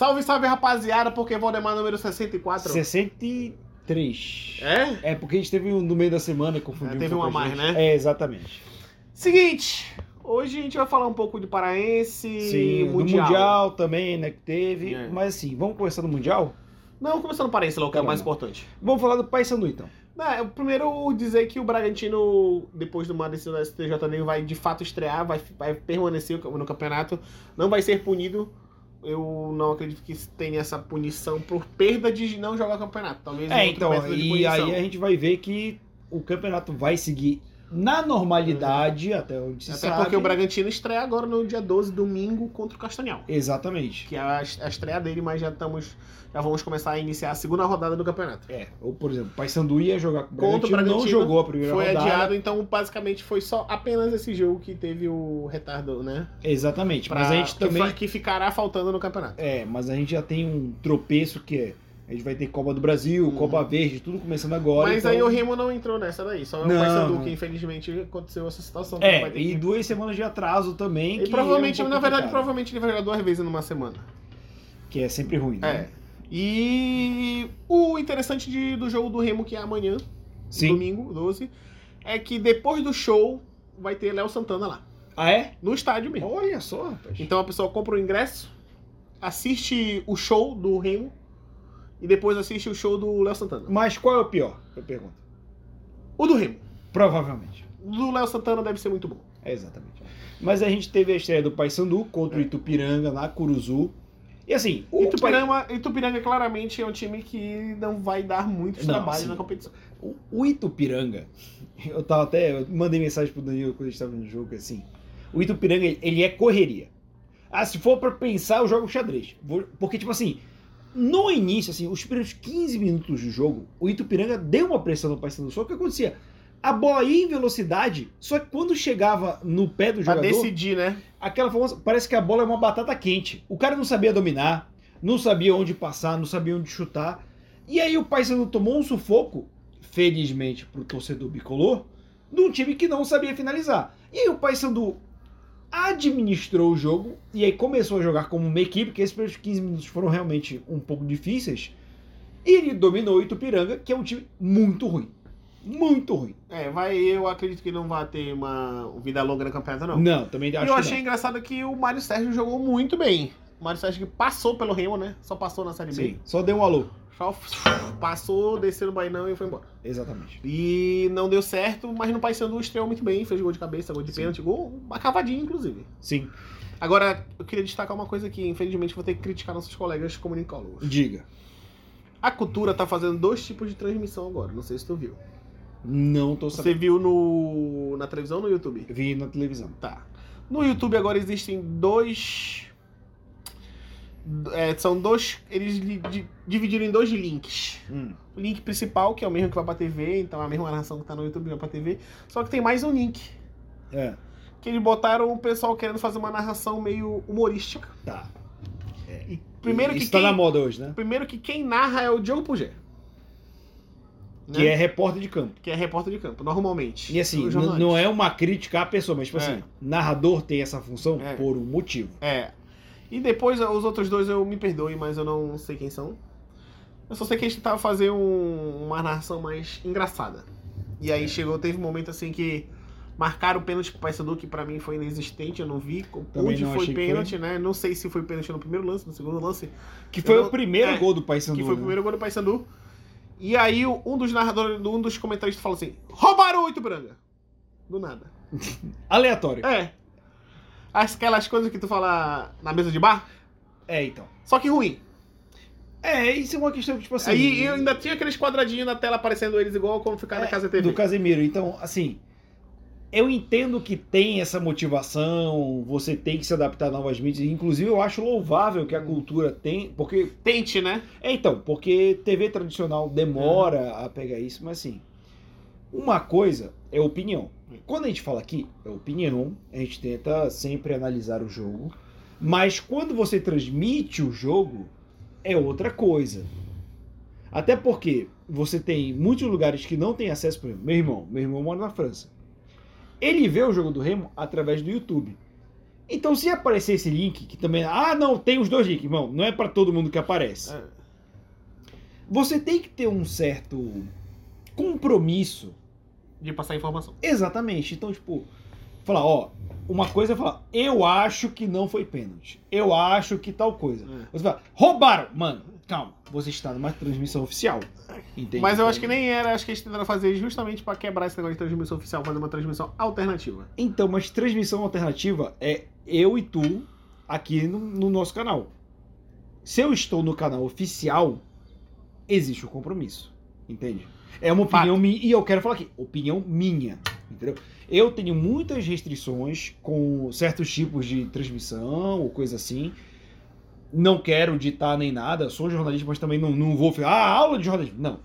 Salve, salve, rapaziada, porque Valdemar número 64. 63. É? É, porque a gente teve um no meio da semana, confundiu É, teve um um a pouco mais, né? É, exatamente. Seguinte, hoje a gente vai falar um pouco de paraense Sim, mundial. do Mundial também, né, que teve. É. Mas assim, vamos começar no Mundial? Não, começando no paraense, lá, que é o Tá mais bom. importante. Vamos falar do Paysandu, então. É, primeiro dizer que o Bragantino, depois de uma decisão da STJD, vai de fato estrear, vai, vai permanecer no campeonato, não vai ser punido. Eu não acredito que tenha essa punição por perda de não jogar campeonato. Talvez É, então, e aí a gente vai ver que o campeonato vai seguir na normalidade, até onde se Até sabe. porque o Bragantino estreia agora no dia 12, domingo, contra o Castanhal. Exatamente. Que é a, a estreia dele, mas já estamos. Já vamos começar a iniciar a segunda rodada do campeonato. É, ou por exemplo, o Paysandu ia jogar com o Contra o Bragantino, não Bragantino, jogou a primeira Foi rodada. adiado, então basicamente foi só apenas esse jogo que teve o retardo, né? Exatamente, Pra- mas a gente também... Que ficará faltando no campeonato. É, mas a gente já tem um tropeço que é... A gente vai ter Copa do Brasil, Uhum. Copa Verde, tudo começando agora. Mas então- aí o Remo não entrou nessa daí, só Não, o Paysandu que infelizmente aconteceu essa situação. É, e que- duas semanas de atraso também. E que provavelmente, é um na verdade, complicado, provavelmente ele vai jogar duas vezes numa semana. Que é sempre ruim, É. né? E o interessante de- do jogo do Remo, que é amanhã, Sim. domingo, 12, é que depois do show vai ter Léo Santana lá. Ah, é? No estádio mesmo. Olha só, rapaz. Então a pessoa compra o ingresso, assiste o show do Remo e depois assiste o show do Léo Santana. Mas qual é o pior? Eu pergunto. O do Remo. Provavelmente. O do Léo Santana deve ser muito bom. É, exatamente. Mas a gente teve a estreia do Paysandu contra o Itupiranga na Curuzu. E assim, o Itupiranga, Itupiranga claramente é um time que não vai dar muito Não, trabalho sim. na competição. O, o Itupiranga, eu tava até. Eu mandei mensagem pro Danilo quando a gente tava no jogo assim. O Itupiranga, ele- é correria. Ah, se for pra pensar, eu jogo xadrez. Porque, tipo assim, no início, assim, os primeiros 15 minutos do jogo, o Itupiranga deu uma pressão no Paysandu. Só que o que acontecia? A bola ia em velocidade, só que quando chegava no pé do Pra jogador, decidir, né? aquela famosa. Parece que a bola é uma batata quente. O cara não sabia dominar, não sabia onde passar, não sabia onde chutar. E aí o Paysandu tomou um sufoco, felizmente pro torcedor bicolor, de um time que não sabia finalizar. E aí o Paysandu administrou o jogo e aí começou a jogar como uma equipe, porque esses primeiros 15 minutos foram realmente um pouco difíceis. E ele dominou o Itupiranga, que é um time muito ruim. Muito ruim. É, vai, eu acredito que não vai ter uma vida longa no campeonato, não. Não, também E acho eu achei não. engraçado que o Mário Sérgio jogou muito bem. O Mário Sérgio que passou pelo Remo, né? Só passou na Série B. Sim, só deu um alô. Só passou, desceu no Bainão e foi embora. Exatamente. E não deu certo, mas no Paysandu estreou muito bem, fez gol de cabeça, gol de Sim. pênalti, gol uma cavadinha, inclusive. Sim, Agora, eu queria destacar uma coisa aqui, infelizmente vou ter que criticar nossos colegas comunicólogos. diga. A Cultura tá fazendo dois tipos de transmissão agora, não sei se tu viu. Não tô Você sabendo. viu no na televisão ou no YouTube? Vi na televisão. Tá. No YouTube agora existem dois. É, são dois. Eles di- dividiram em dois links. Hum. O link principal, que é o mesmo que vai pra TV, então é a mesma narração que tá no YouTube vai pra TV. Só que tem mais um link. É, Que eles botaram o pessoal querendo fazer uma narração meio humorística. tá. E primeiro que, Isso tá quem, na moda hoje, né? primeiro que quem narra é o Diogo Pugé. Que é repórter de campo. que é repórter de campo, normalmente. E assim, não é uma crítica à pessoa, mas tipo É. assim, narrador tem essa função É. por um motivo. É. E depois os outros dois eu me perdoe, mas eu não sei quem são. Eu só sei que a gente tentava fazer um- uma narração mais engraçada. E É. aí chegou, teve um momento assim que marcaram o pênalti pro Paysandu, que pra mim foi inexistente, eu não vi onde foi pênalti, né? Não sei se foi pênalti no primeiro lance, no segundo lance, Que foi Eu o primeiro é, gol do Paysandu. que foi o né? primeiro gol do Paysandu. E aí o- um dos narradores, um dos comentaristas falou assim: roubaram o Itubranga. Do nada. Aleatório. É. Aquelas coisas que tu fala na mesa de bar, É, então. só que ruim. É, isso é uma questão tipo assim. Aí eu ainda tinha aqueles quadradinhos na tela aparecendo eles igual como ficar na é, casa TV. Do Casemiro. Então, assim, eu entendo que tem essa motivação, você tem que se adaptar a novas mídias. Inclusive, eu acho louvável que a cultura tem, porque Tente, né? É, então, porque TV tradicional demora a pegar isso, mas assim, uma coisa é opinião. Quando a gente fala aqui, é opinião, a gente tenta sempre analisar o jogo, mas quando você transmite o jogo, é outra coisa. Até porque você tem muitos lugares que não tem acesso, por exemplo, meu irmão, meu irmão mora na França. Ele vê o jogo do Remo através do YouTube. Então, se aparecer esse link, que também. Ah, não, tem os dois links, irmão. Não é pra todo mundo que aparece. É. Você tem que ter um certo compromisso. De passar informação. Exatamente. Então, tipo, falar, ó, uma coisa é falar, eu acho que não foi pênalti. Eu acho que tal coisa. É. Você fala, roubaram! Mano, calma. Você está numa transmissão oficial. Entende? Mas eu acho que nem era, acho que eles tentaram fazer justamente pra quebrar esse negócio de transmissão oficial, fazer uma transmissão alternativa. Então, mas transmissão alternativa é eu e tu aqui no, no nosso canal. Se eu estou no canal oficial, existe o compromisso. Entende? É uma opinião minha. E eu quero falar aqui, opinião minha. Entendeu? Eu tenho muitas restrições com certos tipos de transmissão ou coisa assim. Não quero ditar nem nada, sou jornalista, mas também não, não vou falar, ah, aula de jornalismo. Não.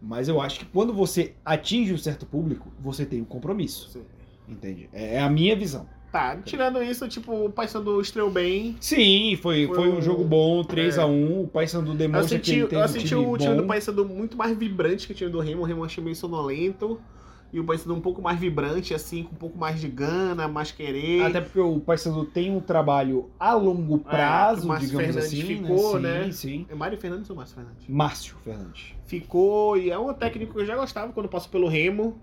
Mas eu acho que quando você atinge um certo público, você tem um compromisso. Sim. Entende? É é a minha visão. Tá, tirando isso, tipo, o Paysandu estreou bem. Sim, foi, Foi foi um um- jogo bom, é. 3x1. O Paysandu Eu demonstra senti, que ele tem eu um senti time o time bom. do Paysandu muito mais vibrante que o time do Remo. O Remo eu achei meio sonolento. E o Paysandu um pouco mais vibrante, assim, com um pouco mais de gana, mais querer. Até porque o Paysandu tem um trabalho a longo prazo, É, o Márcio digamos Fernandes assim. ficou, né? né? Sim, sim. É Mário Fernandes ou Márcio Fernandes? Márcio Fernandes. Ficou e é um técnico que eu já gostava quando passou pelo Remo.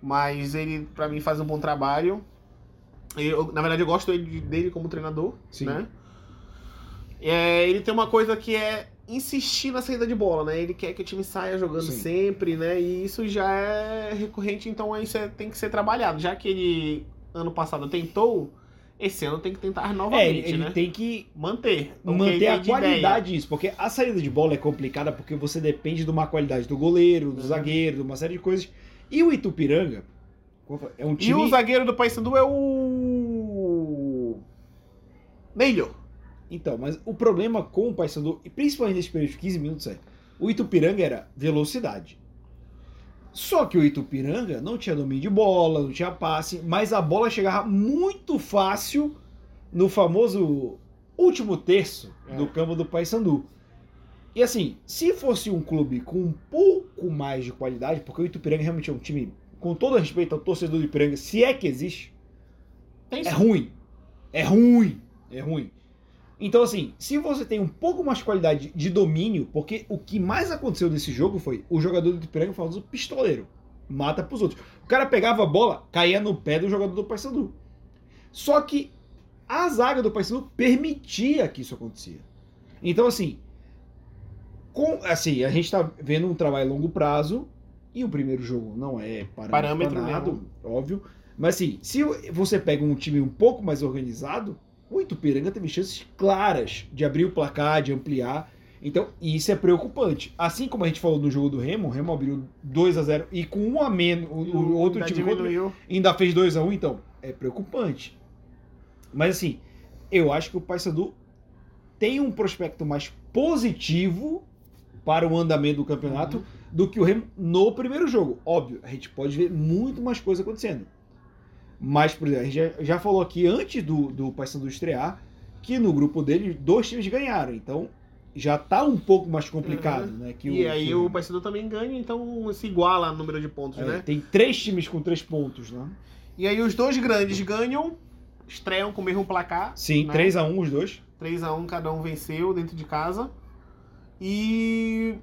Mas ele, pra mim, faz um bom trabalho. Eu, na verdade, eu gosto dele, dele como treinador, Sim. né? É, ele tem uma coisa que é insistir na saída de bola, né? Ele quer que o time saia jogando Sim. sempre, né? E isso já é recorrente, então isso é- tem que ser trabalhado. Já que ele, ano passado, tentou, esse ano tem que tentar É, novamente, ele, ele né? tem que Manter. manter a ideia. qualidade disso, porque a saída de bola é complicada porque você depende de uma qualidade do goleiro, do Uhum. zagueiro, de uma série de coisas. E o Itupiranga? É um E time o zagueiro do Paysandu é o. Neilho. Então, mas o problema com o Paysandu, e principalmente nesse período de 15 minutos, é o Itupiranga era velocidade. Só que o Itupiranga não tinha domínio de bola, não tinha passe, mas a bola chegava muito fácil no famoso último terço É. do campo do Paysandu. E assim, se fosse um clube com um pouco mais de qualidade, porque o Itupiranga realmente é um time, com todo respeito ao torcedor do Ipiranga, se é que existe, Tem é sim. ruim. É ruim. É ruim. Então, assim, se você tem um pouco mais de qualidade de domínio, porque o que mais aconteceu nesse jogo foi o jogador do Ipiranga famoso pistoleiro. Mata pros outros. O cara pegava a bola, caía no pé do jogador do Paysandu. Só que a zaga do Paysandu permitia que isso acontecia. Então, assim, com, assim, a gente tá vendo um trabalho a longo prazo e o primeiro jogo não é parâmetro, Parâmetro óbvio. Mas assim, se você pega um time um pouco mais organizado, o Itupiranga teve chances claras de abrir o placar, de ampliar. Então, isso é preocupante. Assim como a gente falou no jogo do Remo, o Remo abriu 2 a 0 e com um a menos, o, o outro Ainda time diminuiu. ainda fez 2 a 1 então é preocupante. Mas assim, eu acho que o Paysandu tem um prospecto mais positivo para o andamento do campeonato Uhum. Do que o Remo no primeiro jogo. Óbvio, a gente pode ver muito mais coisa acontecendo. Mas, por exemplo, a gente já, já falou aqui antes do, do Paysandu estrear que no grupo dele dois times ganharam. Então já tá um pouco mais complicado, né? Que e aí que o Paysandu também ganha, então se iguala o número de pontos, é, né? Tem três times com três pontos, né? E aí os dois grandes ganham, estreiam com o mesmo placar. Sim, né? 3 a 1 os dois. 3x1 cada um venceu dentro de casa. E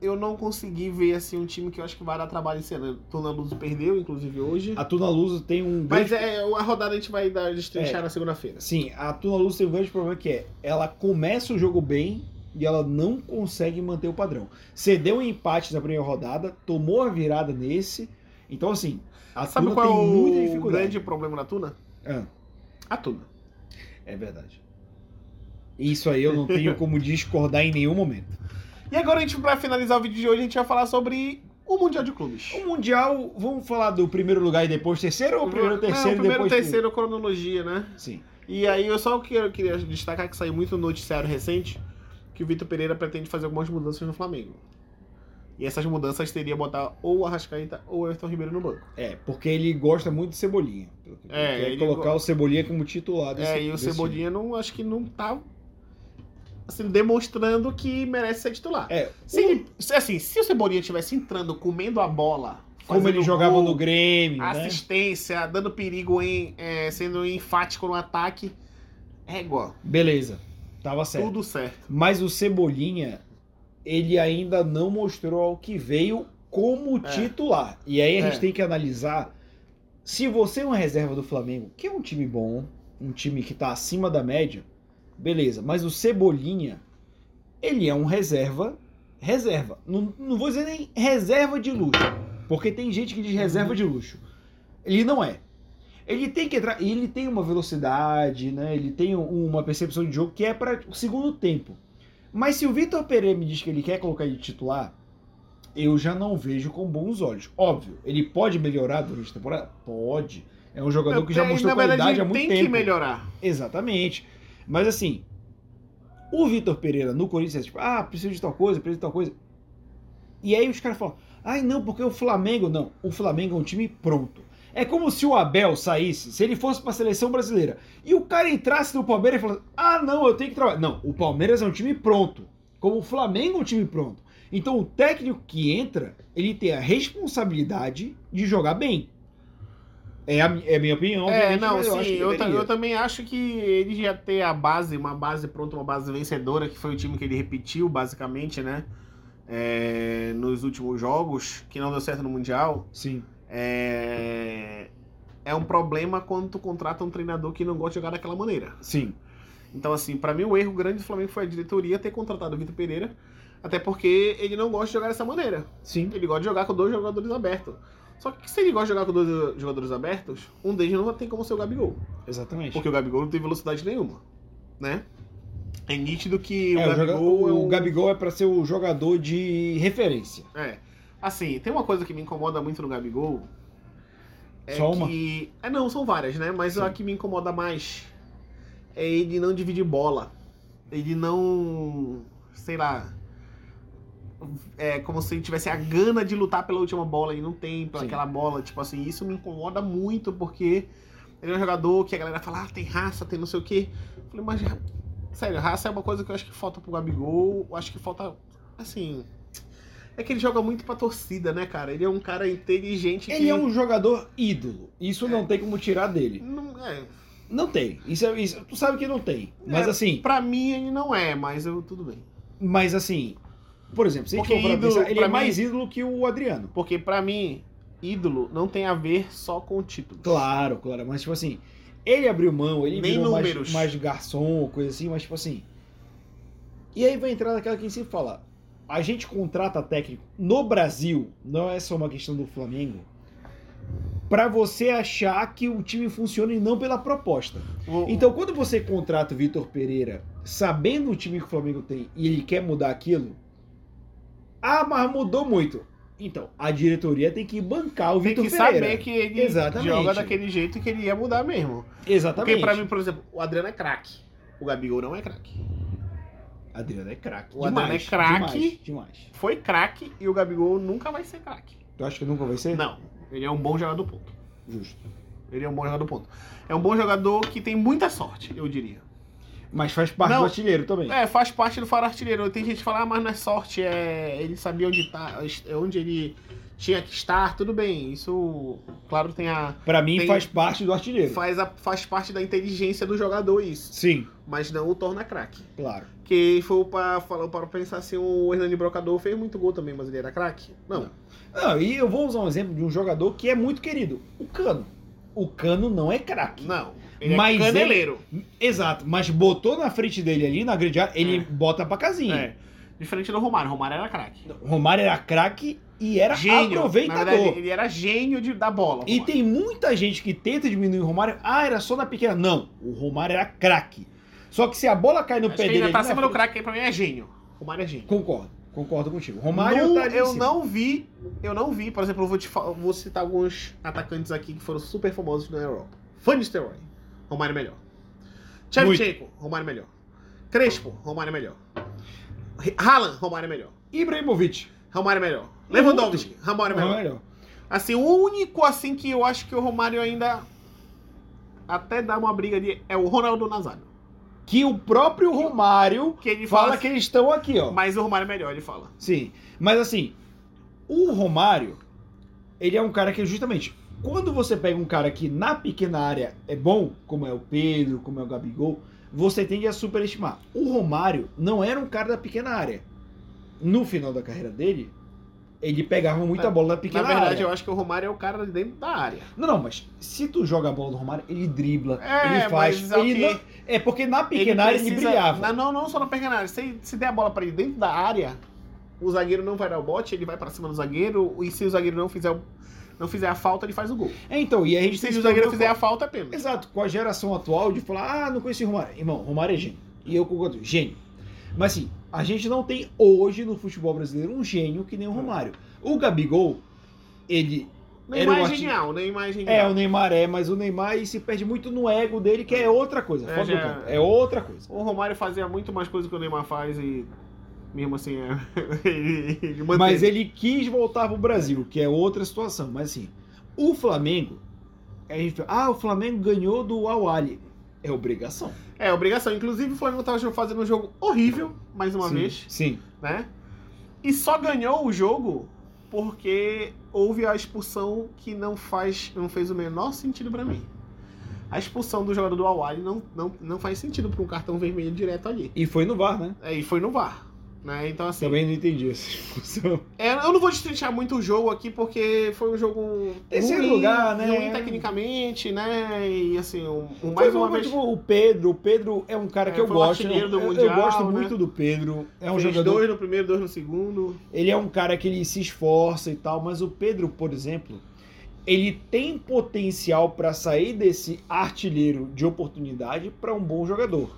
eu não consegui ver assim um time que eu acho que vai dar trabalho esse ano. Tona Luz perdeu, inclusive hoje. A Tuna Luz tem um Mas grande... é, a rodada a gente vai dar É. destrinchar na segunda-feira. Sim, a Tuna Luz tem um grande problema que é ela começa o jogo bem e ela não consegue manter o padrão. Cedeu um empate na primeira rodada, tomou a virada nesse. Então, assim, a Sabe Tuna qual é tem muita o dificuldade. grande problema da Tuna? Ah, A Tuna. é verdade. Isso aí eu não tenho como discordar em nenhum momento. E agora a gente, pra finalizar o vídeo de hoje, a gente vai falar sobre o Mundial de Clubes. O Mundial, vamos falar do primeiro lugar e depois terceiro ou primeiro, terceiro Não, primeiro, depois terceiro, cronologia, né? Sim. E aí eu só queria, queria destacar que saiu muito no noticiário recente que o Vitor Pereira pretende fazer algumas mudanças no Flamengo. E essas mudanças teria botar ou o Arrascaeta ou o Everton Ribeiro no banco. É, porque ele gosta muito de Cebolinha. Ele É, quer ele colocar go- o Cebolinha como titular desse é, e o Cebolinha não, acho que não tá assim, demonstrando que merece ser titular. É, Se, se, assim, se o Cebolinha tivesse entrando, comendo a bola, Como ele jogava gol, no Grêmio, né? assistência, dando perigo em é, sendo enfático no ataque. É igual. Beleza. Tava certo. Tudo certo. Mas o Cebolinha, ele ainda não mostrou ao que veio como É. titular. E aí a gente É. tem que analisar se você é uma reserva do Flamengo, que é um time bom, um time que tá acima da média, beleza. Mas o Cebolinha, ele é um reserva, reserva. Não, não vou dizer nem reserva de luxo, porque tem gente que diz reserva de luxo. Ele não é. Ele tem que entrar, e ele tem uma velocidade, né? Ele tem um- uma percepção de jogo que é para o segundo tempo. Mas se o Vitor Pereira me diz que ele quer colocar ele titular, eu já não vejo com bons olhos. Óbvio, ele pode melhorar durante a temporada? Pode. É um jogador que já Tem- mostrou na verdade, qualidade há muito tem tempo. que melhorar. Exatamente. Mas assim, o Vitor Pereira no Corinthians, tipo, ah, preciso de tal coisa, preciso de tal coisa. E aí os caras falam, ai não, porque o Flamengo. Não, o Flamengo é um time pronto. É como se o Abel saísse, se ele fosse pra seleção brasileira, e o cara entrasse no Palmeiras e falasse, ah não, eu tenho que trabalhar. Não, o Palmeiras é um time pronto. Como o Flamengo é um time pronto. Então o técnico que entra, ele tem a responsabilidade de jogar bem. É a, é a minha opinião. É, não, sim, que eu, ta- eu também acho que ele já ter a base, uma base pronta, uma base vencedora, que foi o time que ele repetiu, basicamente, né? é, nos últimos jogos, que não deu certo no Mundial, Sim. é, é um problema quando tu contrata um treinador que não gosta de jogar daquela maneira. Sim. Então, assim, pra mim o erro grande do Flamengo foi a diretoria ter contratado o Vitor Pereira, até porque ele não gosta de jogar dessa maneira. Sim. Ele gosta de jogar com dois jogadores abertos. Só que se ele gosta de jogar com dois jogadores abertos, um deles não tem como ser o Gabigol. Exatamente. Porque o Gabigol não tem velocidade nenhuma, né? É nítido que o É, o, Gabigol é o um... Gabigol é pra ser o jogador de referência. É. Assim, tem uma coisa que me incomoda muito no Gabigol. É Só uma? que. É, não, são várias, né? Mas Sim. a que me incomoda mais é ele não dividir bola. Ele não. Sei lá. É como se ele tivesse a gana de lutar pela última bola e não tem Sim. aquela bola. Tipo assim, isso me incomoda muito porque ele é um jogador que a galera fala, ah, tem raça, tem não sei o quê. Eu falei, mas. Sério, raça é uma coisa que eu acho que falta pro Gabigol. Eu acho que falta. Assim. É que ele joga muito pra torcida, né, cara? Ele é um cara inteligente Ele que. é um jogador ídolo. Isso não tem como tirar dele. Não, é, Não tem. Isso, é, isso tu sabe que não tem. Mas É, assim, Pra mim ele não é, mas eu tudo bem. mas assim, por exemplo, se a gente for pra ídolo, pensar, ele pra é mim- mais ídolo que o Adriano. Porque pra mim, ídolo não tem a ver só com o título. Claro, claro. Mas tipo assim, ele abriu mão, ele Nem virou mais, números. mais garçom, coisa assim, mas tipo assim. E aí vai entrar naquela que a gente fala. A gente contrata técnico no Brasil, não é só uma questão do Flamengo, pra você achar que o time funciona e não pela proposta. O- Então, quando você contrata o Vitor Pereira, sabendo o time que o Flamengo tem e ele quer mudar aquilo, ah, mas mudou muito. Então, a diretoria tem que bancar o tem Vitor que Pereira. saber que ele Exatamente. joga daquele jeito que ele ia mudar mesmo. Exatamente. Porque pra mim, por exemplo, o Adriano é craque. O Gabigol não é craque. Adriano é craque. O Adriano é craque. Demais, demais. Foi craque e o Gabigol nunca vai ser craque. Tu acha que nunca vai ser? Não. Ele é um bom jogador, ponto. Justo. Ele é um bom jogador, ponto. É um bom jogador que tem muita sorte, eu diria. Mas faz parte Não. do artilheiro também. É, faz parte do faro artilheiro. Tem gente que fala, ah, mas não é sorte, é. Ele sabia onde tá, onde ele tinha que estar, tudo bem. Isso, claro, tem a. Pra mim, Tem- faz parte do artilheiro. Faz, a, faz parte da inteligência do jogador isso. Sim, Mas não o torna craque. claro. Que foi para falar para pensar assim, o Hernani Brocador fez muito gol também, mas ele era craque? Não. Não, e eu vou usar um exemplo de um jogador que é muito querido. O Cano. O Cano não é craque. Não. Ele Mas é caneleiro. Exato, mas botou na frente dele ali, na grande área, ele É. bota pra casinha. É. Diferente do Romário. Romário era craque. Romário era craque e era Gênio. aproveitador. Verdade, ele era gênio de, da bola. E Romário. tem muita gente que tenta diminuir o Romário. Ah, era só na pequena. Não, o Romário era craque. Só que se a bola cai no Acho pé que dele. ainda tá na acima do craque, aí pra mim é gênio. Romário é gênio. Concordo, concordo contigo. Romário Não, tá eu não vi, eu não vi, por exemplo, eu vou, te, vou citar alguns atacantes aqui que foram super famosos na Europa. Van Nistelrooy, Romário é melhor. Shevchenko, Romário é melhor. Crespo, Romário é melhor. Haaland, Romário melhor. Ibrahimovic. Romário melhor. Lewandowski, Romário melhor. Assim, o único assim que eu acho que o Romário ainda até dá uma briga de é o Ronaldo Nazário. Que o próprio Romário Que ele fala fala, que eles estão aqui, ó. mas o Romário é melhor, ele fala. Sim. Mas assim, o Romário, ele é um cara que justamente quando você pega um cara que na pequena área é bom, como é o Pedro, como é o Gabigol, você tende a superestimar. O Romário não era um cara da pequena área. No final da carreira dele, ele pegava muita É, bola da Na pequena verdade, área. eu acho que o Romário é o cara de dentro da área. Não, não, mas se tu joga a bola do Romário, ele dribla, É, ele faz. mas, ele ok. não- é porque na pequena área ele brilhava. Na- Não, não só na pequena área. Se, se der a bola pra ele dentro da área, o zagueiro não vai dar o bote, ele vai pra cima do zagueiro, e se o zagueiro não fizer, o- não fizer a falta, ele faz o gol. É, então, e a gente Se o zagueiro fizer a falta, é pênalti. Exato, com a geração atual de falar, ah, não conheci o Romário. Irmão, Romário é gênio. E eu concordo, gênio. Mas assim, a gente não tem hoje no futebol brasileiro um gênio que nem o Romário. O Gabigol, ele. Neymar é genial, Neymar é genial. É, o Neymar é, mas o Neymar se perde muito no ego dele, que é outra coisa. É, já- campo. É outra coisa. O Romário fazia muito mais coisa que o Neymar faz e mesmo assim é, ele. Mas ele quis voltar pro Brasil, que é outra situação. Mas assim, o Flamengo. A gente fala, ah, o Flamengo ganhou do Awali. É obrigação. É obrigação. Inclusive o Flamengo tava fazendo um jogo horrível, mais uma Sim, vez, Sim. né? E só ganhou o jogo porque houve a expulsão que não faz, não fez o menor sentido pra mim. A expulsão do jogador do Awali não, não, não faz sentido pra um cartão vermelho direto ali. E foi no VAR, né? É, e foi no VAR. Né? Então, assim, Também não entendi essa expulsão. é, eu não vou destrinchar muito o jogo aqui, porque foi um jogo Terceiro ruim, lugar, né? ruim tecnicamente, né? E assim, um, um- mais uma vez. tipo, o Pedro, o Pedro é um cara É, que eu gosto. do eu, eu Mundial, gosto né? muito do Pedro. É um fez jogador. dois no primeiro, dois no segundo. Ele é um cara que ele se esforça e tal, mas o Pedro, por exemplo, ele tem potencial para sair desse artilheiro de oportunidade para um bom jogador.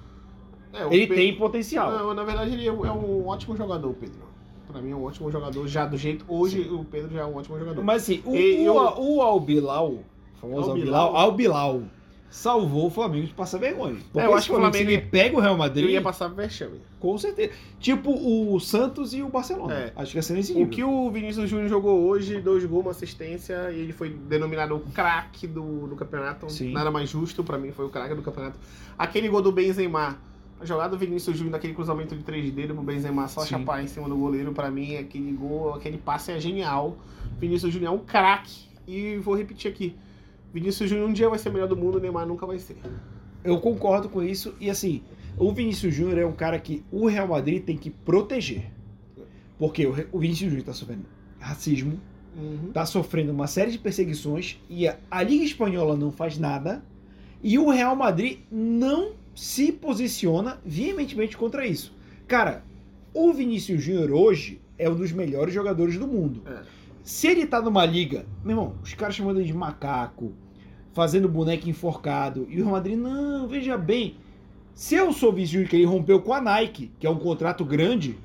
É, o Ele Pedro- tem potencial. Não, na verdade, ele é um é um ótimo jogador, o Pedro. Pra mim é um ótimo jogador. Já do jeito. Hoje o Pedro já é um ótimo jogador. Mas assim, o, E eu- o, o Albilau, o famoso Albilau. Albilau, Albilau, salvou o Flamengo de passar vergonha. Porque eu esse acho que o Flamengo ele pega o Real Madrid, Ele ia passar vexame. com certeza. Tipo o Santos e o Barcelona. É. Acho que ser nesse O que o Vinícius Júnior jogou hoje, dois gols, uma assistência, e ele foi denominado o craque do, do campeonato. Sim. Nada mais justo, pra mim foi o craque do campeonato. Aquele gol do Benzema, a jogada do Vinícius Júnior, daquele cruzamento de três dedos pro Benzema só Sim. chapar em cima do goleiro, pra mim aquele gol, aquele passe é genial. Vinícius Júnior é um craque. E vou repetir aqui. Vinícius Júnior um dia vai ser o melhor do mundo, o Neymar nunca vai ser. Eu concordo com isso. E assim, o Vinícius Júnior é um cara que o Real Madrid tem que proteger. Porque o, Vinícius Júnior tá sofrendo racismo, Uhum. tá sofrendo uma série de perseguições e a, a Liga Espanhola não faz nada. E o Real Madrid não se posiciona veementemente contra isso. Cara, o Vinícius Júnior hoje é um dos melhores jogadores do mundo. É. Se ele tá numa liga, meu irmão, os caras chamando ele de macaco, fazendo boneco enforcado, e o Real Madrid, não, veja bem. Se eu sou Vinícius que ele rompeu com a Nike, que é um contrato grande,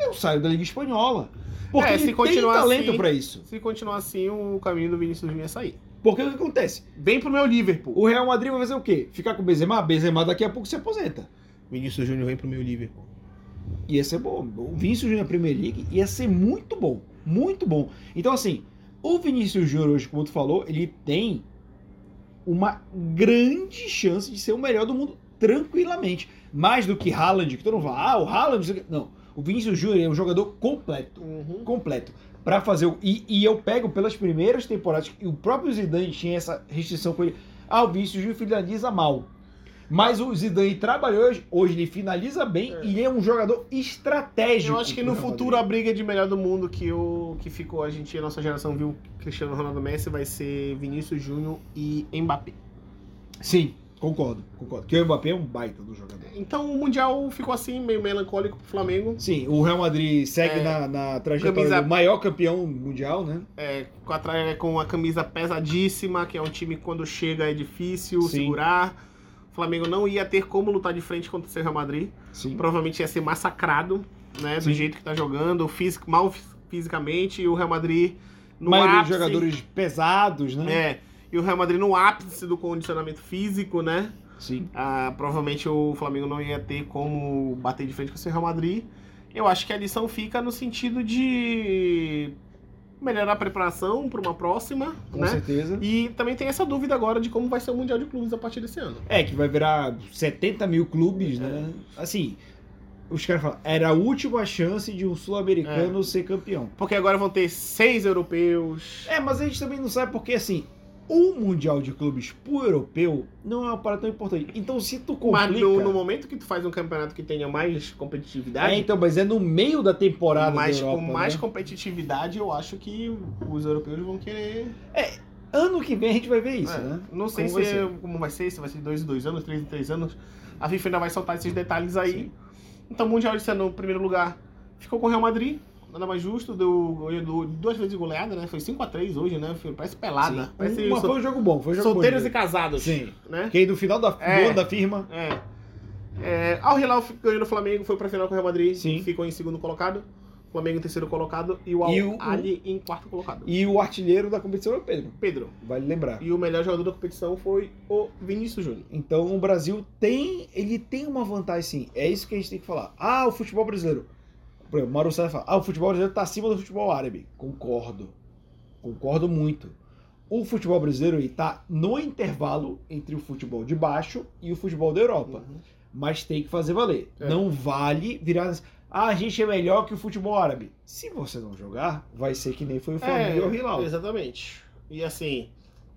eu saio da Liga Espanhola. Porque É, se ele tem talento assim- pra isso. Se continuar assim, o caminho do Vinícius Júnior é sair. Porque o que acontece? Vem pro meu Liverpool. O Real Madrid vai fazer o quê? Ficar com o Benzema? Benzema daqui a pouco se aposenta. Vinícius Júnior vem pro meu Liverpool. Ia ser bom. O Vinícius Júnior na Premier League ia ser muito bom. Muito bom. Então, assim, o Vinícius Júnior hoje, como tu falou, ele tem uma grande chance de ser o melhor do mundo tranquilamente. Mais do que Haaland, que todo mundo fala, ah, o Haaland... não. O Vinícius Júnior é um jogador completo. Uhum. completo para fazer o e, e eu pego pelas primeiras temporadas e o próprio Zidane tinha essa restrição com ele. Ah o Vinícius Júnior finaliza mal. Mas o Zidane trabalhou hoje, hoje ele finaliza bem É. e é um jogador estratégico. Eu acho que no futuro a briga de melhor do mundo que, o, que ficou, a gente, a nossa geração viu Cristiano Ronaldo Messi vai ser Vinícius Júnior e Mbappé. sim concordo concordo que o Mbappé é um baita do jogador Então o Mundial ficou assim, meio melancólico pro Flamengo. sim o Real Madrid segue É, na, na trajetória camisa- do maior campeão mundial né É, com, a, tra- com a camisa pesadíssima, que é um time que quando chega é difícil Sim. segurar. O Flamengo não ia ter como lutar de frente contra o seu Real Madrid. sim Provavelmente ia ser massacrado, né? Do Sim. jeito que tá jogando, físico, mal fis- fisicamente, e o Real Madrid no maioria ápice- jogadores pesados né É, e o Real Madrid no ápice do condicionamento físico, né? sim Ah, provavelmente o Flamengo não ia ter como bater de frente com o seu Real Madrid. Eu acho que a lição fica no sentido de melhorar a preparação para uma próxima, com né? certeza E também tem essa dúvida agora de como vai ser o Mundial de Clubes a partir desse ano. É, que vai virar 70 mil clubes, né? Assim, os caras falam, era a última chance de um sul-americano ser campeão. Porque agora vão ter seis europeus. É, mas a gente também não sabe porque, assim, o Mundial de Clubes pro europeu não é uma parada tão importante. Então, se tu complica... Mas no, no momento que tu faz um campeonato que tenha mais competitividade, É, então, mas é no meio da temporada mas da Europa, com mais né? competitividade, eu acho que os europeus vão querer. Ano que vem a gente vai ver isso, É, né? Não sei Como se vai é- como vai ser, se vai ser dois em dois anos, três em três anos. A FIFA ainda vai soltar esses detalhes aí. Sim. Então, o Mundial ano, no primeiro lugar, ficou com o Real Madrid. Nada mais justo, deu, deu duas vezes goleada, né? Foi 5x3 hoje, né? Foi- Parece pelada. Sim. Parece Mas foi um jogo bom, foi um jogo solteiros bom. e casados. Sim. Né? Que aí no final da, do É. da firma... É. É, Al Hilal ganhou no Flamengo, foi pra final com o Real Madrid, Sim. ficou em segundo colocado. Flamengo em terceiro colocado e o Al E o- Ali em quarto colocado. E o artilheiro da competição é o Pedro, Pedro. vale lembrar. E o melhor jogador da competição foi o Vinícius Júnior. Então o Brasil tem, ele tem uma vantagem sim. É isso que a gente tem que falar. Ah, o futebol brasileiro. Por exemplo, o Mauro César fala, ah, o futebol brasileiro tá acima do futebol árabe. Concordo. Concordo muito. O futebol brasileiro ele tá no intervalo entre o futebol de baixo e o futebol da Europa. Mas tem que fazer valer. É. Não vale virar. Ah, a gente é melhor que o futebol árabe. Se você não jogar, vai ser que nem foi o Flamengo e o Hilal. É, exatamente. E assim,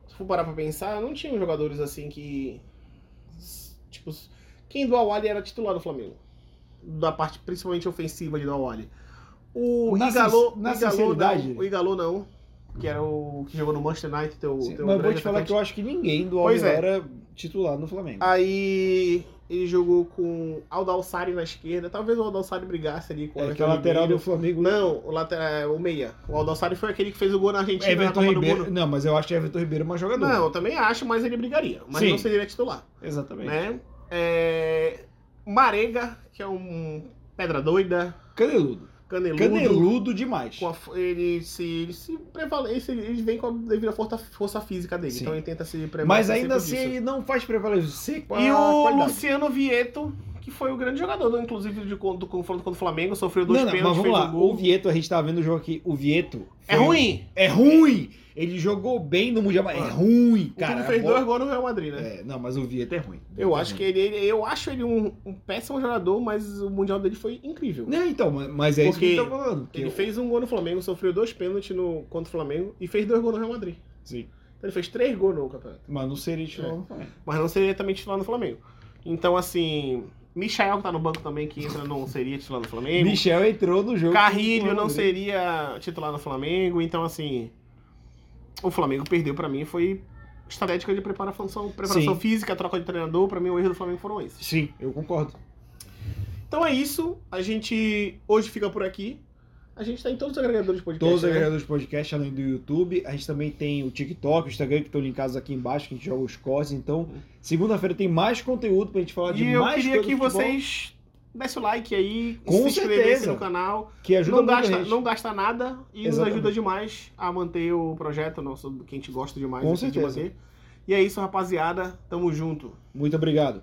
se for parar pra pensar, não tinham jogadores assim que. Tipo, quem do Awali era titular do Flamengo? Da parte principalmente ofensiva de do Awali. O Na Igalo, sin- na o Igalo não, o Igalo não, que era o que jogou no Manchester United, teu, Sim, teu mas eu vou te falar que eu acho que ninguém do Alves é. era titular no Flamengo. Aí ele jogou com Aldalsari na esquerda. Talvez o Aldalsari brigasse ali com o é a lateral do Flamengo. Não, o, lateral, o meia. O Aldalsari foi aquele que fez o gol na Argentina Everton na Ribeiro. Não, mas eu acho que Everton Ribeiro é mais jogador. Não, eu também acho, mas ele brigaria. Mas Sim. não seria titular. Exatamente. Né? É, Marega, que é um pedra doida, Caneludo. caneludo. Caneludo demais. a ele se, ele se prevalece, ele vem com a devido à força, força física dele. Sim. Então ele tenta se prevalecer. Mas ainda assim ele não faz prevalecer E o qualidade. Luciano Vieto, que foi o grande jogador, inclusive, de, do confronto contra o Flamengo, sofreu dois Não, não, mas pênaltis, vamos lá. um gol. O Vieto, a gente tava vendo o jogo aqui. O Vieto. É ruim! É ruim! Ele jogou bem no Mundial, mas é Ah. ruim, O cara. time fez bola- dois gols no Real Madrid, né? É, não, mas o Vieto é ruim. Eu É acho que ruim. ele, ele- eu acho ele um, um péssimo jogador, mas o mundial dele foi incrível. Não, então, mas- é isso que Porque eu tô falando. que Ele eu- fez um gol no Flamengo, sofreu dois pênaltis no, contra o Flamengo e fez dois gols no Real Madrid. Sim. Então ele fez três gols no campeonato. Mas não seria titular É. no Flamengo. Mas não seria também titular no Flamengo. Então, assim, Michael que tá no banco também, que entra, não seria titular no Flamengo. Michel entrou no jogo. Carrilho não seria titular no Flamengo, então assim. O Flamengo perdeu pra mim foi estratégica de preparação, preparação Sim. física, troca de treinador, pra mim o erro do Flamengo foram esses. Sim, eu concordo. Então é isso, a gente hoje fica por aqui. A gente tá em todos os agregadores de podcast. Todos os né? agregadores de podcast, além do YouTube. A gente também tem o TikTok, o Instagram, que estão linkados aqui embaixo, que a gente joga os cortes. Então, segunda-feira tem mais conteúdo pra gente falar de E eu mais queria coisa que do futebol, vocês dessem o like aí, Com se inscrevessem certeza. no canal. que ajuda Não muito a gasta, gente. não gasta nada e Exatamente. nos ajuda demais a manter o projeto nosso, que a gente gosta demais Com de certeza. manter. E é isso, rapaziada. Tamo junto. Muito obrigado.